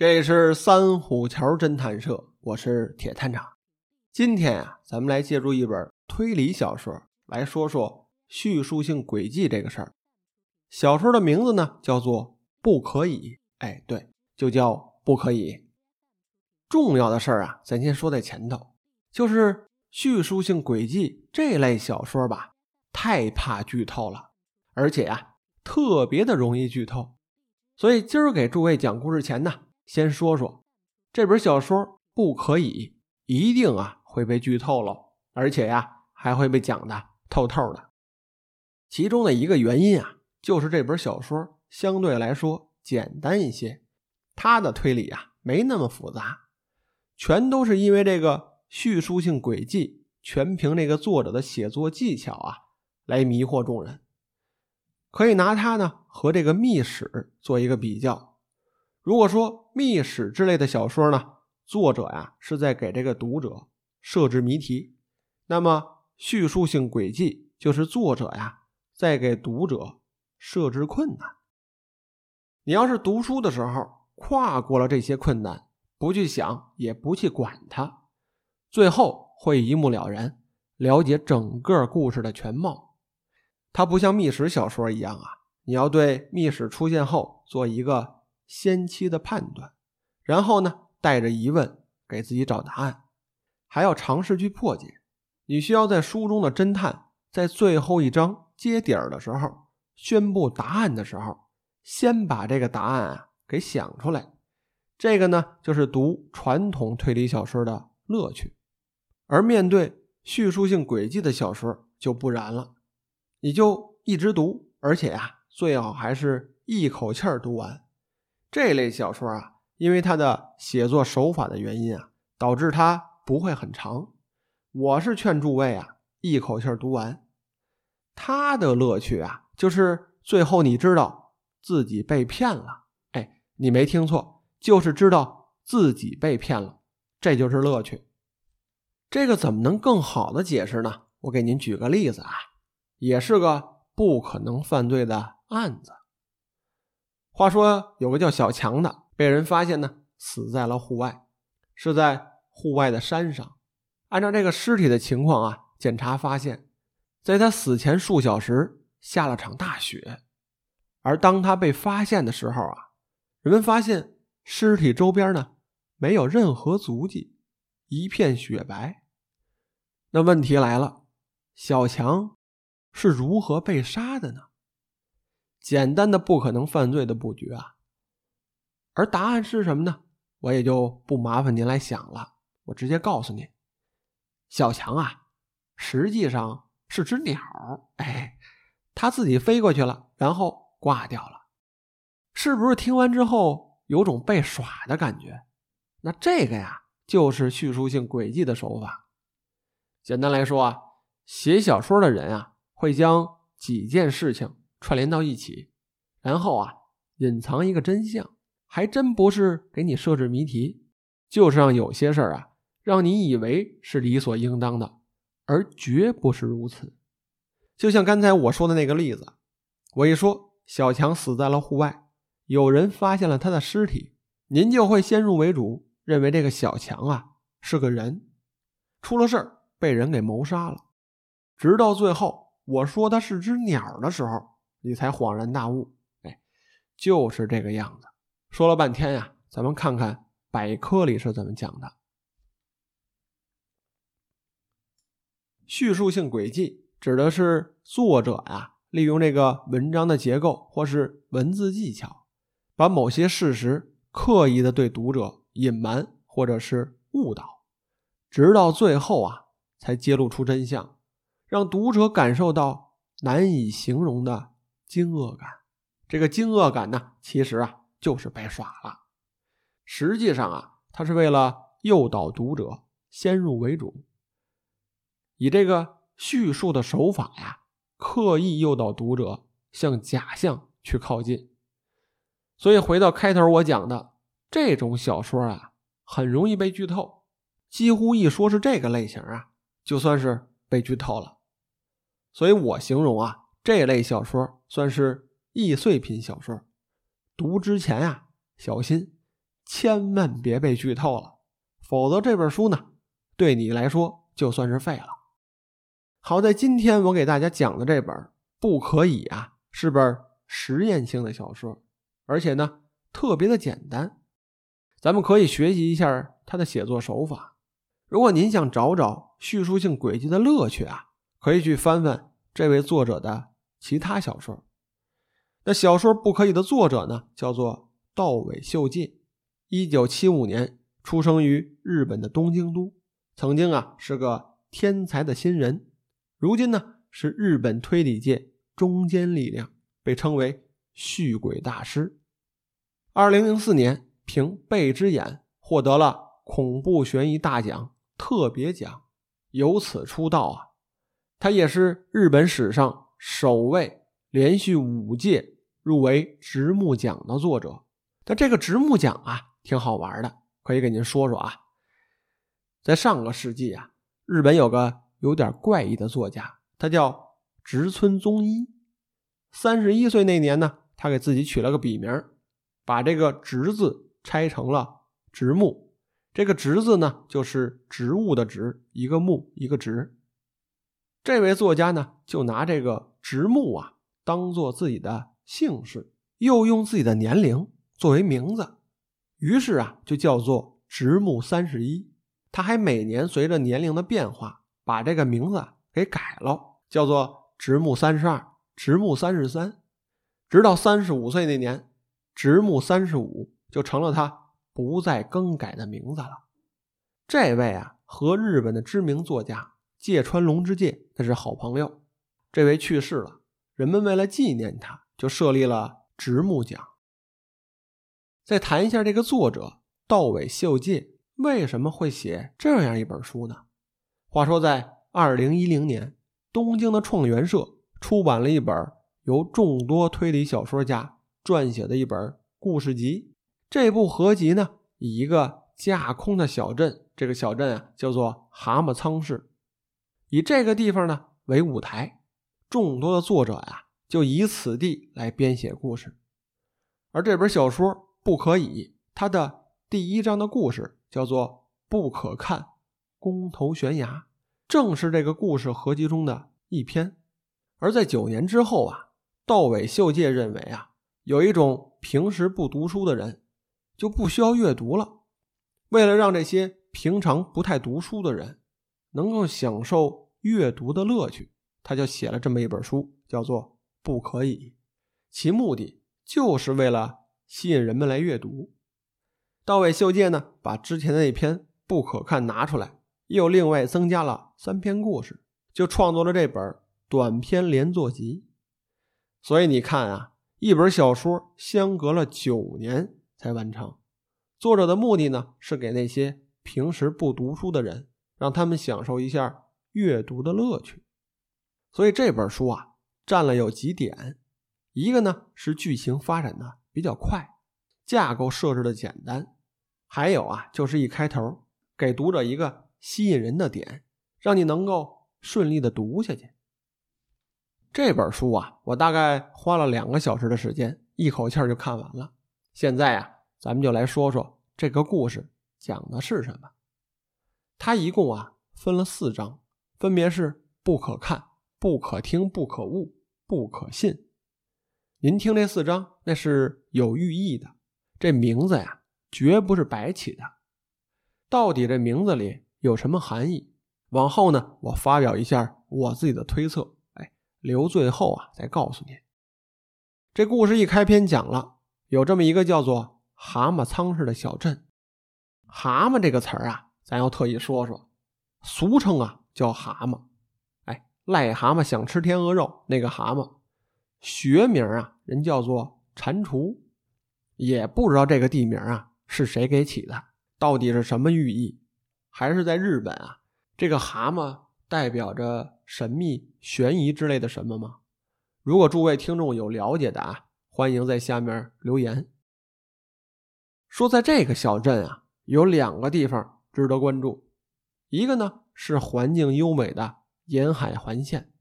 这是三虎桥侦探社，我是铁探长。今天啊，咱们来借助一本推理小说来说说叙述性轨迹这个事儿。小说的名字呢叫做《不可以》，哎，对，就叫《不可以》。重要的事儿啊，咱先说在前头，就是叙述性轨迹这类小说吧，太怕剧透了，而且呀，特别的容易剧透。所以今儿给诸位讲故事前呢。先说说这本小说不可以，一定啊会被剧透了，而且呀还会被讲的透透的。其中的一个原因啊，就是这本小说相对来说简单一些，它的推理啊没那么复杂，全都是因为这个叙述性轨迹，全凭这个作者的写作技巧啊来迷惑众人。可以拿它呢和这个密史做一个比较。如果说密史之类的小说呢，作者呀是在给这个读者设置谜题，那么叙述性轨迹就是作者呀在给读者设置困难。你要是读书的时候跨过了这些困难，不去想也不去管它，最后会一目了然，了解整个故事的全貌。它不像密史小说一样啊，你要对密史出现后做一个。先期的判断，然后呢，带着疑问给自己找答案，还要尝试去破解。你需要在书中的侦探在最后一章揭底儿的时候，宣布答案的时候，先把这个答案啊给想出来。这个呢，就是读传统推理小说的乐趣。而面对叙述性轨迹的小说就不然了，你就一直读，而且呀，最好还是一口气儿读完。这类小说啊，因为它的写作手法的原因啊，导致它不会很长。我是劝诸位啊，一口气读完。它的乐趣啊，就是最后你知道自己被骗了。哎，你没听错，就是知道自己被骗了，这就是乐趣。这个怎么能更好的解释呢？我给您举个例子啊，也是个不可能犯罪的案子。话说有个叫小强的，被人发现呢，死在了户外，是在户外的山上。按照这个尸体的情况啊，检查发现，在他死前数小时下了场大雪，而当他被发现的时候啊，人们发现尸体周边呢没有任何足迹，一片雪白。那问题来了，小强是如何被杀的呢？简单的不可能犯罪的布局啊，而答案是什么呢？我也就不麻烦您来想了，我直接告诉您，小强啊，实际上是只鸟，哎，他自己飞过去了，然后挂掉了，是不是？听完之后有种被耍的感觉？那这个呀，就是叙述性轨迹的手法。简单来说啊，写小说的人啊，会将几件事情。串联到一起，然后啊，隐藏一个真相，还真不是给你设置谜题，就是让有些事儿啊，让你以为是理所应当的，而绝不是如此。就像刚才我说的那个例子，我一说小强死在了户外，有人发现了他的尸体，您就会先入为主，认为这个小强啊是个人，出了事儿被人给谋杀了，直到最后我说他是只鸟的时候。你才恍然大悟，哎，就是这个样子。说了半天呀，咱们看看百科里是怎么讲的。叙述性轨迹指的是作者呀，利用这个文章的结构或是文字技巧，把某些事实刻意的对读者隐瞒或者是误导，直到最后啊，才揭露出真相，让读者感受到难以形容的。惊愕感，这个惊愕感呢，其实啊就是被耍了。实际上啊，他是为了诱导读者先入为主，以这个叙述的手法呀，刻意诱导读者向假象去靠近。所以回到开头我讲的这种小说啊，很容易被剧透，几乎一说是这个类型啊，就算是被剧透了。所以我形容啊。这类小说算是易碎品小说，读之前啊小心，千万别被剧透了，否则这本书呢，对你来说就算是废了。好在今天我给大家讲的这本《不可以》啊，是本实验性的小说，而且呢特别的简单，咱们可以学习一下他的写作手法。如果您想找找叙述性轨迹的乐趣啊，可以去翻翻这位作者的其他小说。那小说《不可以》的作者呢，叫做道尾秀介，一九七五年出生于日本的东京都，曾经啊是个天才的新人。如今呢，是日本推理界中坚力量，被称为续鬼大师。二零零四年，凭《贝之眼》获得了恐怖悬疑大奖特别奖，由此出道啊。他也是日本史上首位连续五届入围直木奖的作者。但这个直木奖啊，挺好玩的，可以给您说说啊。在上个世纪啊，日本有个。有点怪异的作家，他叫植村宗一。三十一岁那年呢，他给自己取了个笔名，把这个“植”字拆成了“植木”。这个“植”字呢，就是植物的“植”，一个木，一个“植”。这位作家呢，就拿这个“植木”啊，当做自己的姓氏，又用自己的年龄作为名字，于是啊，就叫做植木三十一。他还每年随着年龄的变化。把这个名字给改了，叫做直木三十二、直木三十三，直到三十五岁那年，直木三十五就成了他不再更改的名字了。这位啊，和日本的知名作家芥川龙之介那是好朋友。这位去世了，人们为了纪念他，就设立了直木奖。再谈一下这个作者道尾秀介为什么会写这样一本书呢？话说，在二零一零年，东京的创元社出版了一本由众多推理小说家撰写的一本故事集。这部合集呢，以一个架空的小镇，这个小镇啊叫做蛤蟆仓市，以这个地方呢为舞台，众多的作者呀就以此地来编写故事。而这本小说不可以，它的第一章的故事叫做不可看。公头悬崖正是这个故事合集中的一篇，而在九年之后啊，道尾秀介认为啊，有一种平时不读书的人就不需要阅读了。为了让这些平常不太读书的人能够享受阅读的乐趣，他就写了这么一本书，叫做《不可以》，其目的就是为了吸引人们来阅读。道尾秀介呢，把之前的那篇《不可看》拿出来。又另外增加了三篇故事，就创作了这本短篇连作集。所以你看啊，一本小说相隔了九年才完成。作者的目的呢，是给那些平时不读书的人，让他们享受一下阅读的乐趣。所以这本书啊，占了有几点：一个呢是剧情发展的比较快，架构设置的简单；还有啊，就是一开头给读者一个。吸引人的点，让你能够顺利的读下去。这本书啊，我大概花了两个小时的时间，一口气就看完了。现在啊，咱们就来说说这个故事讲的是什么。它一共啊分了四章，分别是不可看、不可听、不可悟、不可信。您听这四章，那是有寓意的。这名字呀，绝不是白起的。到底这名字里？有什么含义？往后呢，我发表一下我自己的推测。哎，留最后啊再告诉您。这故事一开篇讲了，有这么一个叫做蛤蟆仓市的小镇。蛤蟆这个词儿啊，咱要特意说说，俗称啊叫蛤蟆。哎，癞蛤蟆想吃天鹅肉那个蛤蟆，学名啊人叫做蟾蜍。也不知道这个地名啊是谁给起的，到底是什么寓意？还是在日本啊，这个蛤蟆代表着神秘、悬疑之类的什么吗？如果诸位听众有了解的啊，欢迎在下面留言。说在这个小镇啊，有两个地方值得关注，一个呢是环境优美的沿海环线，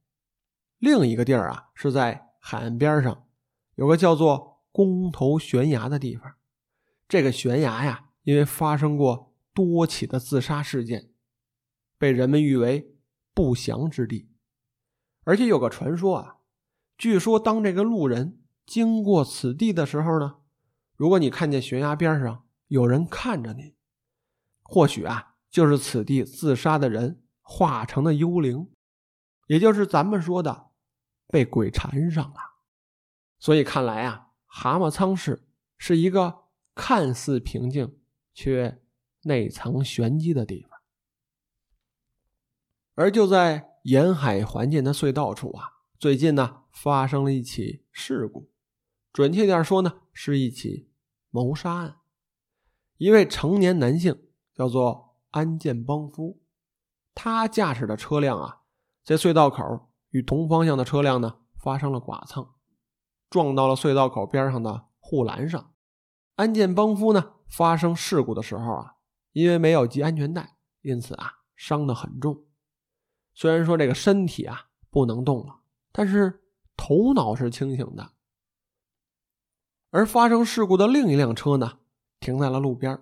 另一个地儿啊是在海岸边上，有个叫做公头悬崖的地方。这个悬崖呀，因为发生过多起的自杀事件，被人们誉为不祥之地。而且有个传说啊，据说当这个路人经过此地的时候呢，如果你看见悬崖边上有人看着你，或许啊，就是此地自杀的人化成的幽灵，也就是咱们说的被鬼缠上了。所以看来啊，蛤蟆仓市是一个看似平静却内藏玄机的地方。而就在。沿海环境的隧道处啊，最近呢发生了一起事故，准确点说呢，是一起谋杀案。一位成年男性叫做安建邦夫，他驾驶的车辆啊，在隧道口与同方向的车辆呢发生了剐蹭，撞到了隧道口边上的护栏上。安建邦夫呢发生事故的时候啊，因为没有系安全带，因此啊伤得很重。虽然说这个身体啊不能动了，但是头脑是清醒的。而发生事故的另一辆车呢，停在了路边，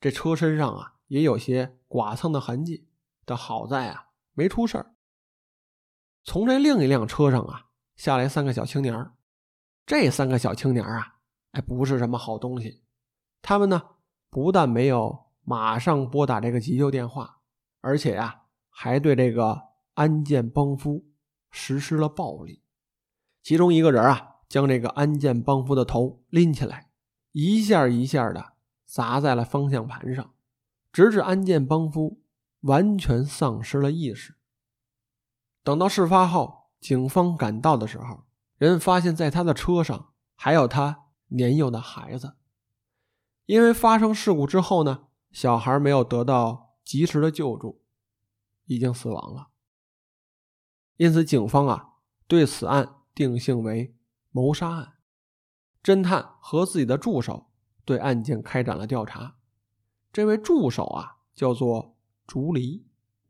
这车身上啊也有些剐蹭的痕迹。但好在啊没出事儿。从这另一辆车上啊下来三个小青年这三个小青年啊，哎不是什么好东西。他们呢不但没有马上拨打这个急救电话，而且呀还对这个。安建邦夫实施了暴力，其中一个人啊，将这个安建邦夫的头拎起来，一下一下的砸在了方向盘上，直至安建邦夫完全丧失了意识。等到事发后，警方赶到的时候，人发现在他的车上还有他年幼的孩子。因为发生事故之后呢，小孩没有得到及时的救助，已经死亡了。因此，警方啊对此案定性为谋杀案。侦探和自己的助手对案件开展了调查。这位助手啊叫做竹离。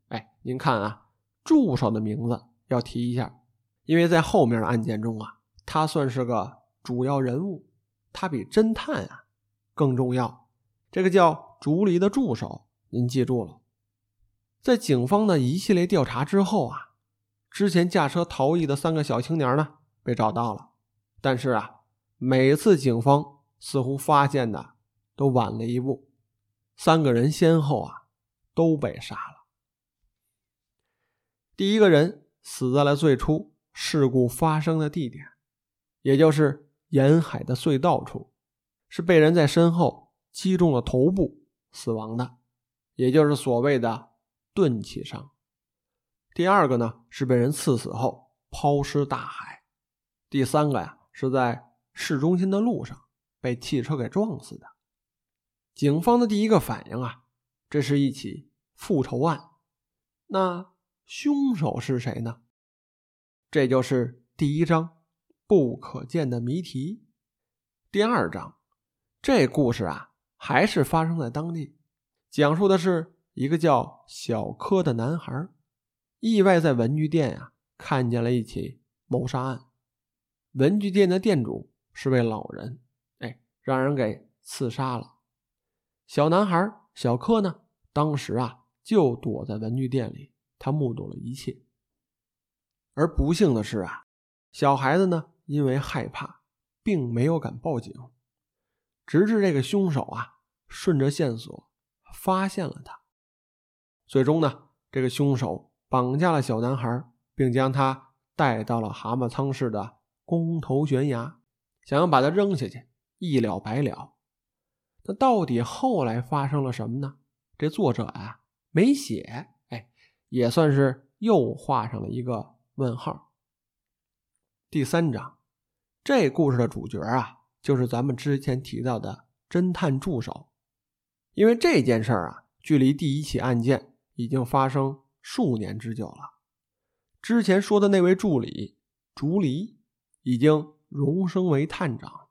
哎，您看啊，助手的名字要提一下，因为在后面的案件中啊，他算是个主要人物，他比侦探啊更重要。这个叫竹离的助手，您记住了。在警方的一系列调查之后啊。之前驾车逃逸的三个小青年呢，被找到了，但是啊，每次警方似乎发现的都晚了一步，三个人先后啊都被杀了。第一个人死在了最初事故发生的地点，也就是沿海的隧道处，是被人在身后击中了头部死亡的，也就是所谓的钝器伤。第二个呢是被人刺死后抛尸大海，第三个呀是在市中心的路上被汽车给撞死的。警方的第一个反应啊，这是一起复仇案。那凶手是谁呢？这就是第一章不可见的谜题。第二章，这故事啊还是发生在当地，讲述的是一个叫小柯的男孩。意外在文具店呀看见了一起谋杀案，文具店的店主是位老人，让人给刺杀了。小男孩小柯呢，当时啊就躲在文具店里，他目睹了一切。而不幸的是啊，小孩子呢因为害怕，并没有敢报警，直至这个凶手啊顺着线索发现了他，最终呢这个凶手。绑架了小男孩，并将他带到了蛤蟆仓市的公头悬崖，想要把他扔下去，一了百了。那到底后来发生了什么呢？这作者啊没写，哎，也算是又画上了一个问号。第三章，这故事的主角啊，就是咱们之前提到的侦探助手，因为这件事儿啊，距离第一起案件已经发生。数年之久了。之前说的那位助理竹离已经荣升为探长，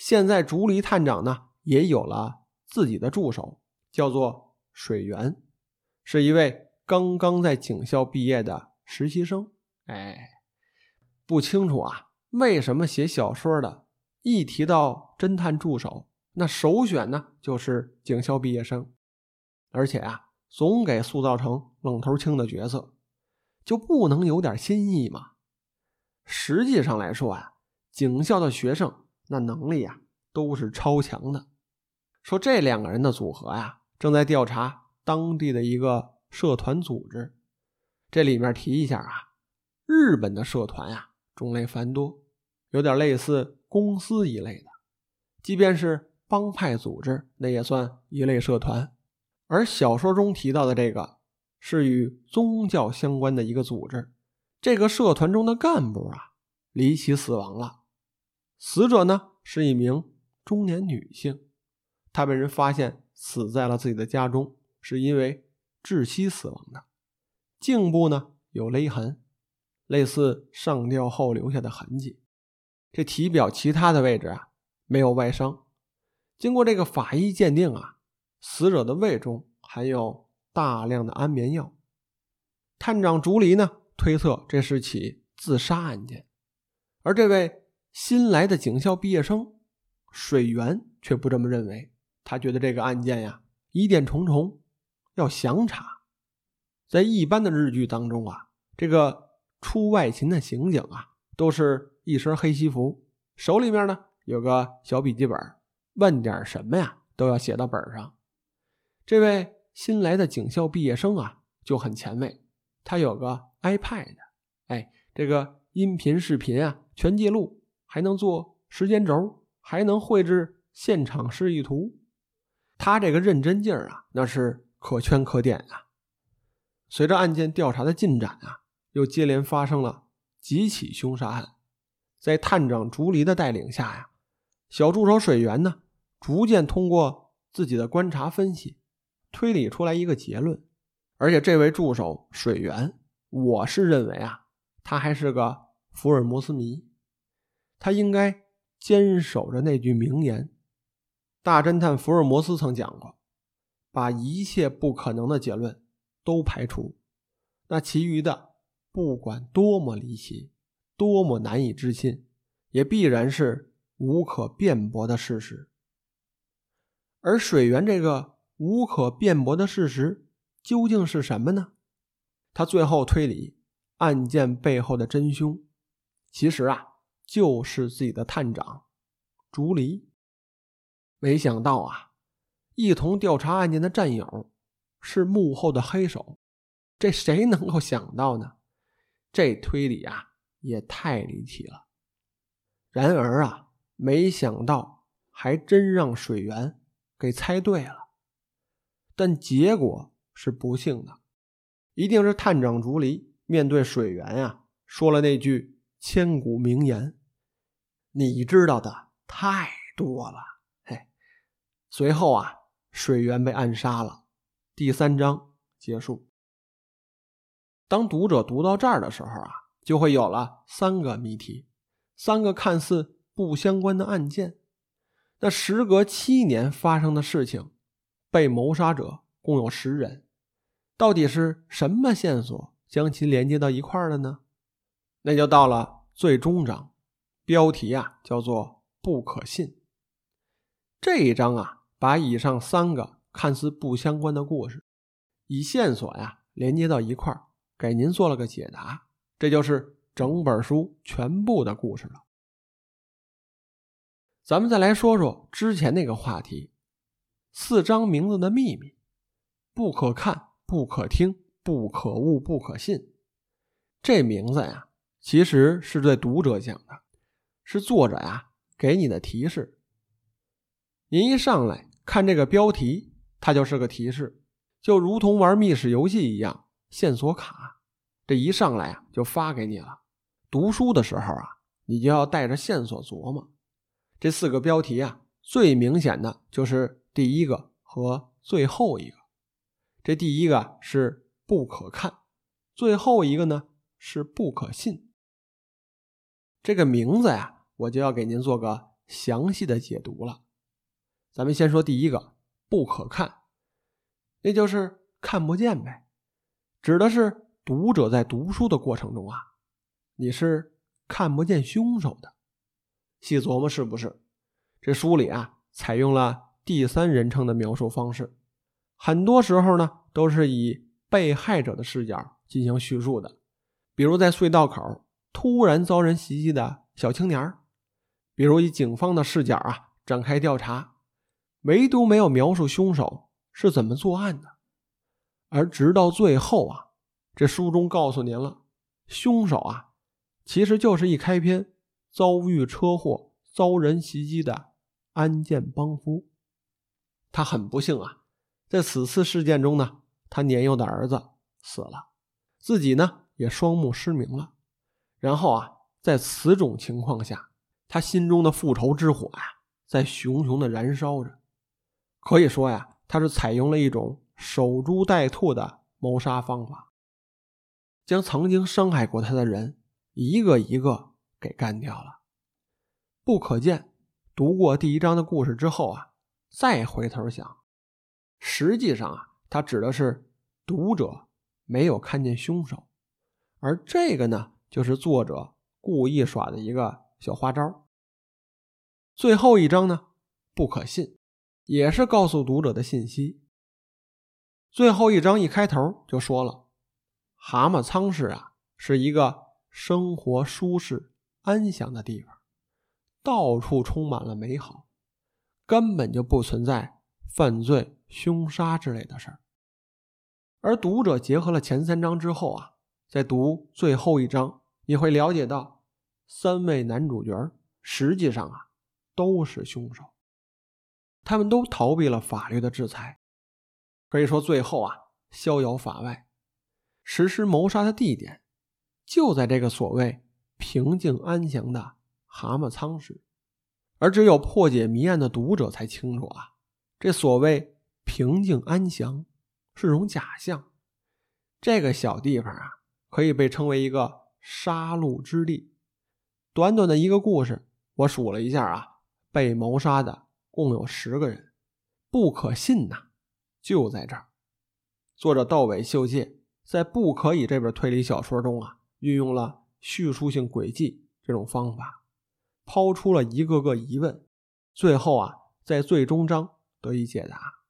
现在竹离探长呢也有了自己的助手，叫做水源，是一位刚刚在警校毕业的实习生。哎，不清楚啊，为什么写小说的一提到侦探助手，那首选呢就是警校毕业生，而且啊，总给塑造成愣头青的角色，就不能有点新意吗？实际上来说啊，警校的学生那能力呀都是超强的。说这两个人的组合呀，正在调查当地的一个社团组织。这里面提一下啊，日本的社团呀种类繁多，有点类似公司一类的。即便是帮派组织，那也算一类社团。而小说中提到的这个，是与宗教相关的一个组织。这个社团中的干部啊，离奇死亡了。死者呢是一名中年女性，她被人发现死在了自己的家中，是因为窒息死亡的。颈部呢有勒痕，类似上吊后留下的痕迹。这体表其他的位置啊没有外伤。经过这个法医鉴定啊，死者的胃中含有大量的安眠药。探长竹离呢？推测这是起自杀案件，而这位新来的警校毕业生水源却不这么认为。他觉得这个案件呀疑点重重，要详查。在一般的日剧当中啊，这个出外勤的刑警啊，都是一身黑西服，手里面呢有个小笔记本，问点什么呀都要写到本上。这位新来的警校毕业生啊就很前卫，他有个。iPad，哎，这个音频、视频啊，全记录，还能做时间轴，还能绘制现场示意图。他这个认真劲儿啊，那是可圈可点啊。随着案件调查的进展啊，又接连发生了几起凶杀案。在探长竹离的带领下呀，小助手水源呢，逐渐通过自己的观察分析，推理出来一个结论。而且这位助手水源。我是认为啊，他还是个福尔摩斯迷，他应该坚守着那句名言。大侦探福尔摩斯曾讲过：“把一切不可能的结论都排除，那其余的不管多么离奇，多么难以置信，也必然是无可辩驳的事实。”而水源这个无可辩驳的事实究竟是什么呢？他最后推理，案件背后的真凶，其实啊，就是自己的探长竹离。没想到啊，一同调查案件的战友是幕后的黑手，这谁能够想到呢？这推理啊，也太离奇了。然而啊，没想到还真让水源给猜对了，但结果是不幸的。一定是探长竹离面对水源呀，说了那句千古名言：“你知道的太多了。”嘿，随后啊，水源被暗杀了。第三章结束。当读者读到这儿的时候啊，就会有了三个谜题，三个看似不相关的案件。那时隔七年发生的事情，被谋杀者共有十人。到底是什么线索将其连接到一块了呢？那就到了最终章，标题啊叫做“不可信”。这一章啊，把以上三个看似不相关的故事，以线索呀连接到一块儿，给您做了个解答。这就是整本书全部的故事了。咱们再来说说之前那个话题：四张名字的秘密，不可看。不可听，不可悟，不可信。这名字呀，其实是对读者讲的，是作者呀给你的提示。您一上来看这个标题，它就是个提示，就如同玩密室游戏一样，线索卡。这一上来啊，就发给你了。读书的时候啊，你就要带着线索琢磨。这四个标题啊，最明显的就是第一个和最后一个。这第一个是不可看，最后一个呢是不可信。这个名字呀，我就要给您做个详细的解读了。咱们先说第一个不可看，那就是看不见呗，指的是读者在读书的过程中啊，你是看不见凶手的。细琢磨是不是？这书里啊采用了第三人称的描述方式，很多时候呢都是以被害者的视角进行叙述的。比如在隧道口突然遭人袭击的小青年比如以警方的视角啊展开调查，唯独没有描述凶手是怎么作案的。而直到最后啊，这书中告诉您了，凶手啊其实就是一开篇遭遇车祸、遭人袭击的安建邦夫。他很不幸啊，在此次事件中呢，他年幼的儿子死了，自己呢。也双目失明了，然后啊，在此种情况下，他心中的复仇之火呀，在熊熊的燃烧着。可以说呀，他是采用了一种守株待兔的谋杀方法，将曾经伤害过他的人一个一个给干掉了。不可见，读过第一章的故事之后啊，再回头想，实际上啊，他指的是读者没有看见凶手。而这个呢，就是作者故意耍的一个小花招。最后一章呢，不可信，也是告诉读者的信息。最后一章一开头就说了，蛤蟆仓市啊，是一个生活舒适、安详的地方，到处充满了美好，根本就不存在犯罪、凶杀之类的事儿。而读者结合了前三章之后啊。在读最后一章，你会了解到，三位男主角实际上啊都是凶手，他们都逃避了法律的制裁，可以说最后啊逍遥法外。实施谋杀的地点就在这个所谓平静安详的蛤蟆仓市，而只有破解谜案的读者才清楚啊，这所谓平静安详是种假象，这个小地方啊。可以被称为一个杀戮之地。短短的一个故事，我数了一下啊，被谋杀的共有十个人，不可信呐！就在这儿，作者道尾秀介在《不可以》这本推理小说中啊，运用了叙述性轨迹这种方法，抛出了一个个疑问，最后啊，在最终章得以解答。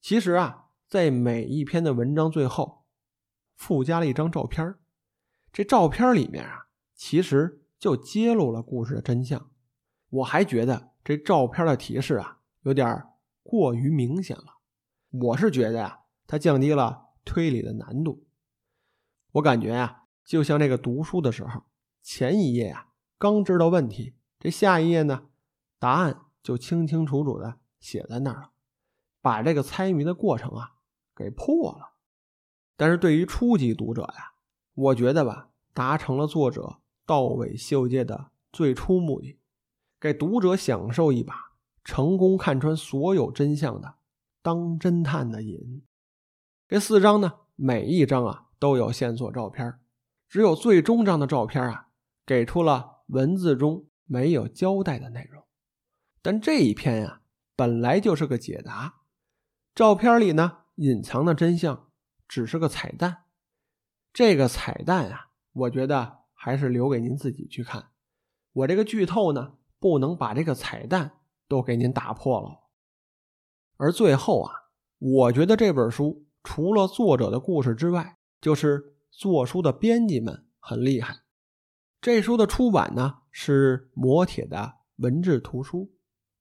其实啊，在每一篇的文章最后。附加了一张照片这照片里面啊，其实就揭露了故事的真相。我还觉得这照片的提示啊，有点过于明显了。我是觉得呀，它降低了推理的难度。我感觉呀，就像这个读书的时候，前一页啊刚知道问题，这下一页呢，答案就清清楚楚的写在那儿了，把这个猜谜的过程啊给破了。但是对于初级读者呀，我觉得吧，达成了作者道尾秀介的最初目的，给读者享受一把成功看穿所有真相的当侦探的瘾。这四章呢，每一章啊都有线索照片，只有最终章的照片啊，给出了文字中没有交代的内容。但这一篇呀，本来就是个解答，照片里呢隐藏的真相。只是个彩蛋，这个彩蛋啊，我觉得还是留给您自己去看。我这个剧透呢，不能把这个彩蛋都给您打破了。而最后啊，我觉得这本书除了作者的故事之外，就是做书的编辑们很厉害。这书的出版呢是磨铁的文字图书，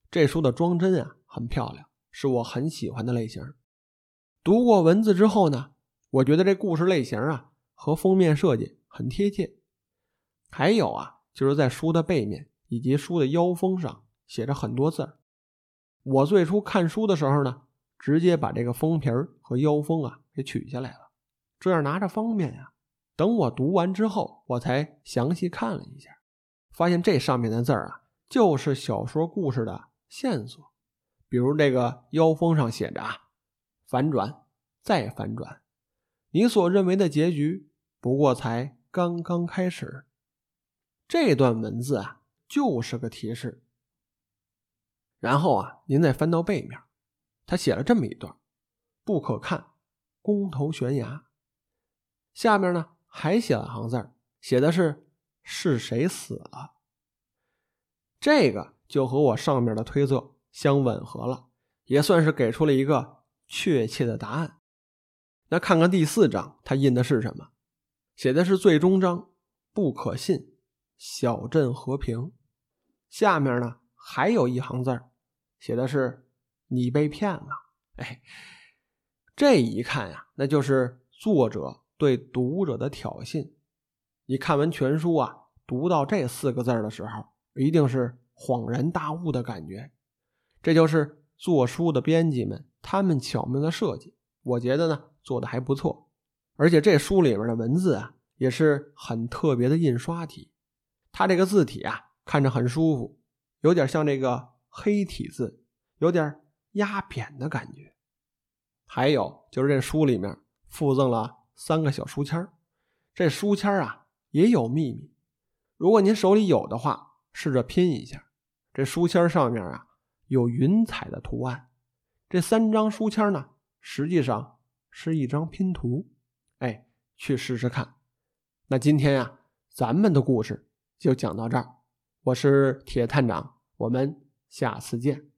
这书的装帧啊很漂亮，是我很喜欢的类型。读过文字之后呢。我觉得这故事类型啊和封面设计很贴切，还有啊就是在书的背面以及书的腰封上写着很多字儿。我最初看书的时候呢，直接把这个封皮儿和腰封啊给取下来了，这样拿着方便呀。等我读完之后，我才详细看了一下，发现这上面的字儿啊就是小说故事的线索，比如这个腰封上写着啊，反转再反转。你所认为的结局不过才刚刚开始。这段文字啊，就是个提示。然后啊，您再翻到背面，他写了这么一段：不可看，公头悬崖。下面呢，还写了行字写的是是谁死了。这个就和我上面的推测相吻合了，也算是给出了一个确切的答案。那看看第四章，它印的是什么？写的是最终章，不可信，小镇和平。下面呢还有一行字儿，写的是你被骗了。哎，这一看呀，那就是作者对读者的挑衅。你看完全书啊，读到这四个字的时候，一定是恍然大悟的感觉。这就是做书的编辑们他们巧妙的设计，我觉得呢做的还不错。而且这书里面的文字啊，也是很特别的印刷体，它这个字体啊看着很舒服，有点像这个黑体字，有点压扁的感觉。还有就是这书里面附赠了三个小书签这书签啊。也有秘密，如果您手里有的话，试着拼一下。这书签上面啊有云彩的图案，这三张书签呢实际上是一张拼图。哎，去试试看。那今天呀，咱们的故事就讲到这儿。我是铁探长，我们下次见。